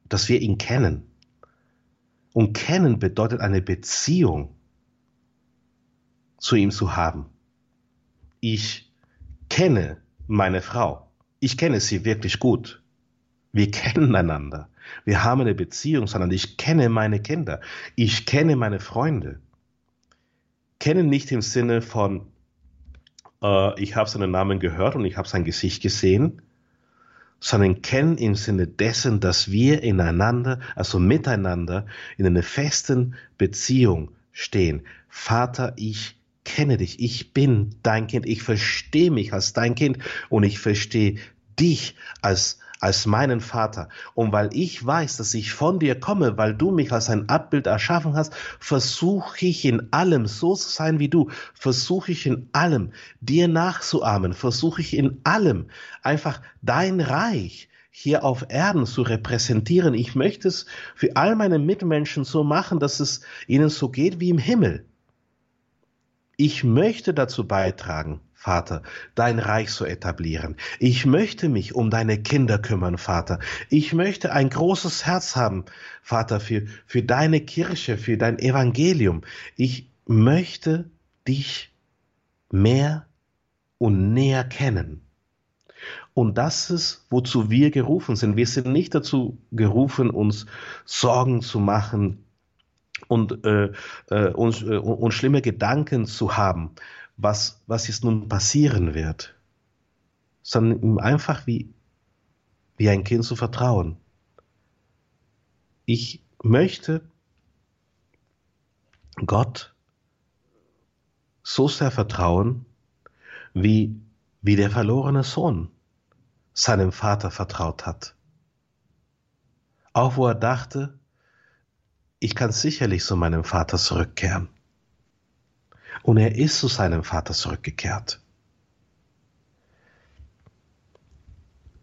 Dass wir ihn kennen. Und kennen bedeutet eine Beziehung zu ihm zu haben. Ich kenne meine Frau. Ich kenne sie wirklich gut. Wir kennen einander. Wir haben eine Beziehung, sondern ich kenne meine Kinder. Ich kenne meine Freunde. Kennen nicht im Sinne von, äh, ich habe seinen Namen gehört und ich habe sein Gesicht gesehen, sondern kennen im Sinne dessen, dass wir ineinander, also miteinander, in einer festen Beziehung stehen. Vater, ich kenne dich, ich bin dein Kind, ich verstehe mich als dein Kind und ich verstehe dich als als meinen Vater. Und weil ich weiß, dass ich von dir komme, weil du mich als ein Abbild erschaffen hast, versuche ich in allem so zu sein wie du. Versuche ich in allem dir nachzuahmen. Versuche ich in allem einfach dein Reich hier auf Erden zu repräsentieren. Ich möchte es für all meine Mitmenschen so machen, dass es ihnen so geht wie im Himmel. Ich möchte dazu beitragen, Vater, dein Reich zu etablieren. Ich möchte mich um deine Kinder kümmern, Vater. Ich möchte ein großes Herz haben, Vater, für, für deine Kirche, für dein Evangelium. Ich möchte dich mehr und näher kennen. Und das ist, wozu wir gerufen sind. Wir sind nicht dazu gerufen, uns Sorgen zu machen, und, äh, äh, und, äh, und schlimme Gedanken zu haben, was, was jetzt nun passieren wird, sondern einfach wie, wie ein Kind zu vertrauen. Ich möchte Gott so sehr vertrauen, wie, wie der verlorene Sohn seinem Vater vertraut hat. Auch wo er dachte, ich kann sicherlich zu meinem Vater zurückkehren. Und er ist zu seinem Vater zurückgekehrt.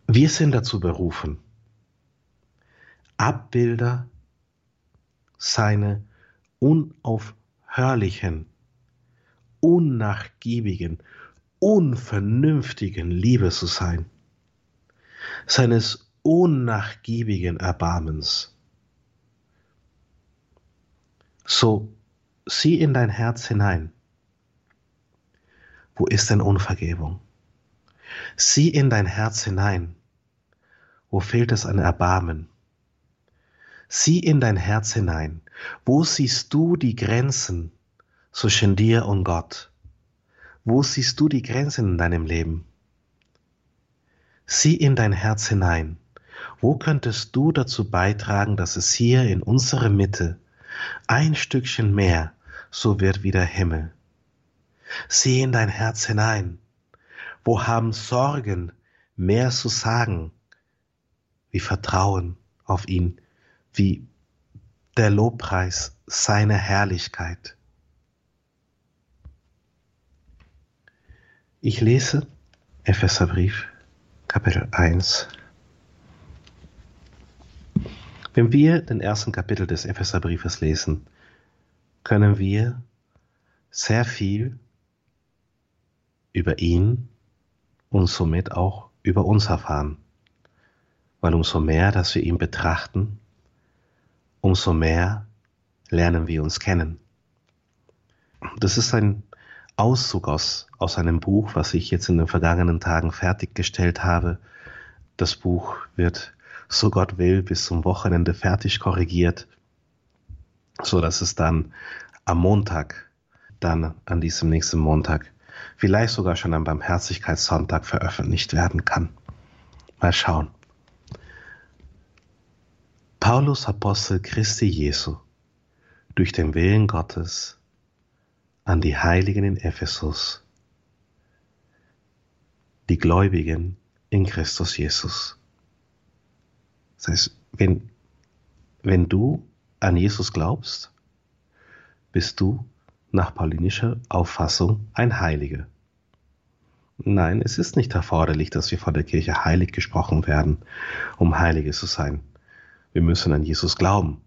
Wir sind dazu berufen, Abbilder seiner unaufhörlichen, unnachgiebigen, unvernünftigen Liebe zu sein, seines unnachgiebigen Erbarmens. So sieh in dein Herz hinein. Wo ist denn Unvergebung? Sieh in dein Herz hinein. Wo fehlt es an Erbarmen? Sieh in dein Herz hinein. Wo siehst du die Grenzen zwischen dir und Gott? Wo siehst du die Grenzen in deinem Leben? Sieh in dein Herz hinein. Wo könntest du dazu beitragen, dass es hier in unserer Mitte ein Stückchen mehr so wird wie der Himmel? Sieh in dein Herz hinein. Wo haben Sorgen mehr zu sagen wie Vertrauen auf ihn, wie der Lobpreis seiner Herrlichkeit? Ich lese Epheserbrief, Kapitel 1. Wenn wir den ersten Kapitel des Epheserbriefes lesen, können wir sehr viel über ihn und somit auch über uns erfahren. Weil umso mehr, dass wir ihn betrachten, umso mehr lernen wir uns kennen. Das ist ein Auszug aus, aus einem Buch, was ich jetzt in den vergangenen Tagen fertiggestellt habe. Das Buch wird, so Gott will, bis zum Wochenende fertig korrigiert, so dass es dann am Montag, dann an diesem nächsten Montag, vielleicht sogar schon am Barmherzigkeitssonntag veröffentlicht werden kann. Mal schauen. Paulus Apostel Christi Jesu durch den Willen Gottes an die Heiligen in Ephesus, die Gläubigen in Christus Jesus. Das heißt, wenn, wenn du an Jesus glaubst, bist du nach paulinischer Auffassung ein Heiliger. Nein, es ist nicht erforderlich, dass wir von der Kirche heilig gesprochen werden, um Heilige zu sein. Wir müssen an Jesus glauben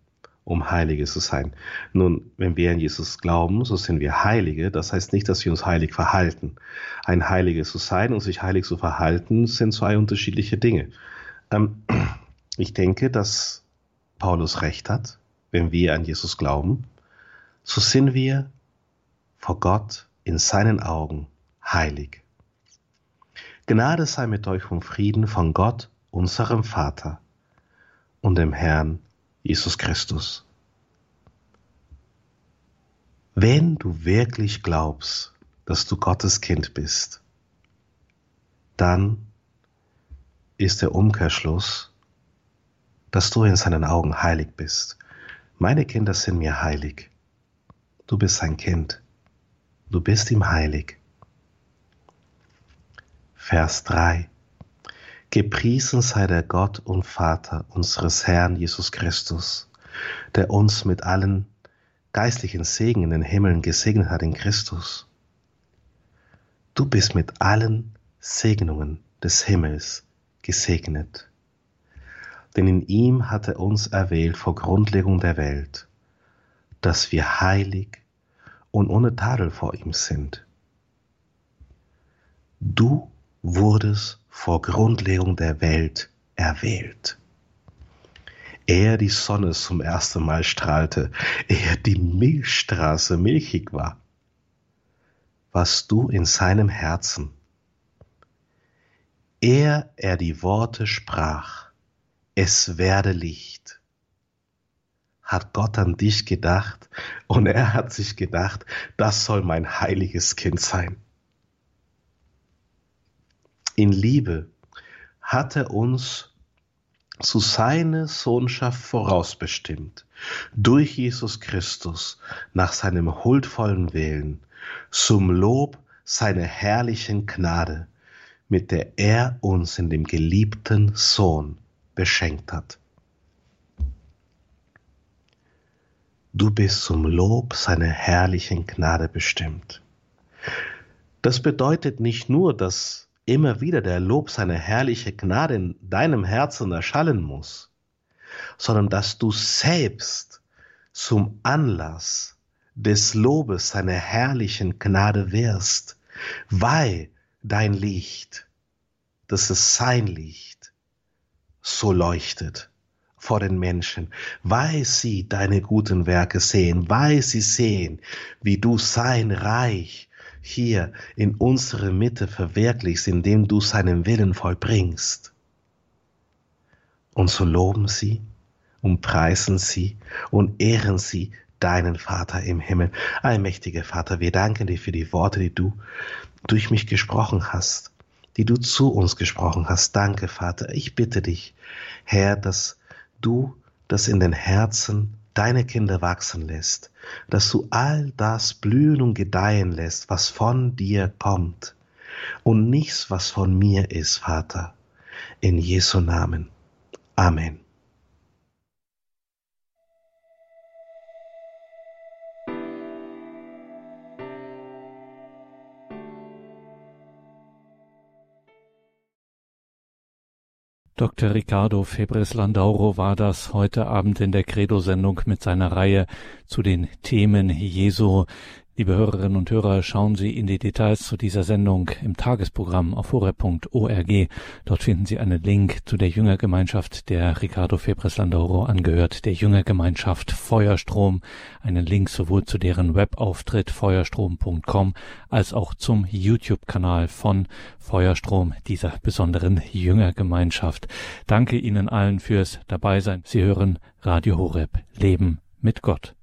um Heilige zu sein. Nun, wenn wir an Jesus glauben, so sind wir Heilige. Das heißt nicht, dass wir uns heilig verhalten. Ein Heilige zu sein und sich heilig zu verhalten, sind zwei unterschiedliche Dinge. Ähm, ich denke, dass Paulus recht hat. Wenn wir an Jesus glauben, so sind wir vor Gott in seinen Augen heilig. Gnade sei mit euch und Frieden von Gott, unserem Vater und dem Herrn Jesus Christus. Wenn du wirklich glaubst, dass du Gottes Kind bist, dann ist der Umkehrschluss, dass du in seinen Augen heilig bist. Meine Kinder sind mir heilig. Du bist sein Kind. Du bist ihm heilig. Vers 3. Gepriesen sei der Gott und Vater unseres Herrn Jesus Christus, der uns mit allen geistlichen Segen in den Himmeln gesegnet hat in Christus. Du bist mit allen Segnungen des Himmels gesegnet. Denn in ihm hat er uns erwählt vor Grundlegung der Welt, dass wir heilig und ohne Tadel vor ihm sind. Du wurdest vor Grundlegung der Welt erwählt. Er die Sonne zum ersten Mal strahlte, er die Milchstraße milchig war, warst du in seinem Herzen. Er er die Worte sprach, es werde Licht. Hat Gott an dich gedacht und er hat sich gedacht, das soll mein heiliges Kind sein in Liebe hat er uns zu seiner Sohnschaft vorausbestimmt, durch Jesus Christus nach seinem huldvollen Willen, zum Lob seiner herrlichen Gnade, mit der er uns in dem geliebten Sohn beschenkt hat. Du bist zum Lob seiner herrlichen Gnade bestimmt. Das bedeutet nicht nur, dass immer wieder der Lob seiner herrlichen Gnade in deinem Herzen erschallen muss, sondern dass du selbst zum Anlass des Lobes seiner herrlichen Gnade wirst, weil dein Licht, das ist sein Licht, so leuchtet vor den Menschen, weil sie deine guten Werke sehen, weil sie sehen, wie du sein Reich hier in unsere Mitte verwirklichst, indem du seinen Willen vollbringst. Und so loben sie und preisen sie und ehren sie deinen Vater im Himmel. Allmächtiger Vater, wir danken dir für die Worte, die du durch mich gesprochen hast, die du zu uns gesprochen hast. Danke, Vater. Ich bitte dich, Herr, dass du das in den Herzen deine Kinder wachsen lässt, dass du all das blühen und gedeihen lässt, was von dir kommt und nichts, was von mir ist, Vater. In Jesu Namen. Amen. Dr. Ricardo Febres Landauro war das heute Abend in der Credo-Sendung mit seiner Reihe zu den Themen Jesu. Liebe Hörerinnen und Hörer, schauen Sie in die Details zu dieser Sendung im Tagesprogramm auf horeb.org. Dort finden Sie einen Link zu der Jüngergemeinschaft, der Ricardo Febres Landauro angehört, der Jüngergemeinschaft Feuerstrom, einen Link sowohl zu deren Webauftritt feuerstrom.com als auch zum YouTube-Kanal von Feuerstrom, dieser besonderen Jüngergemeinschaft. Danke Ihnen allen fürs Dabeisein. Sie hören Radio Horeb Leben mit Gott.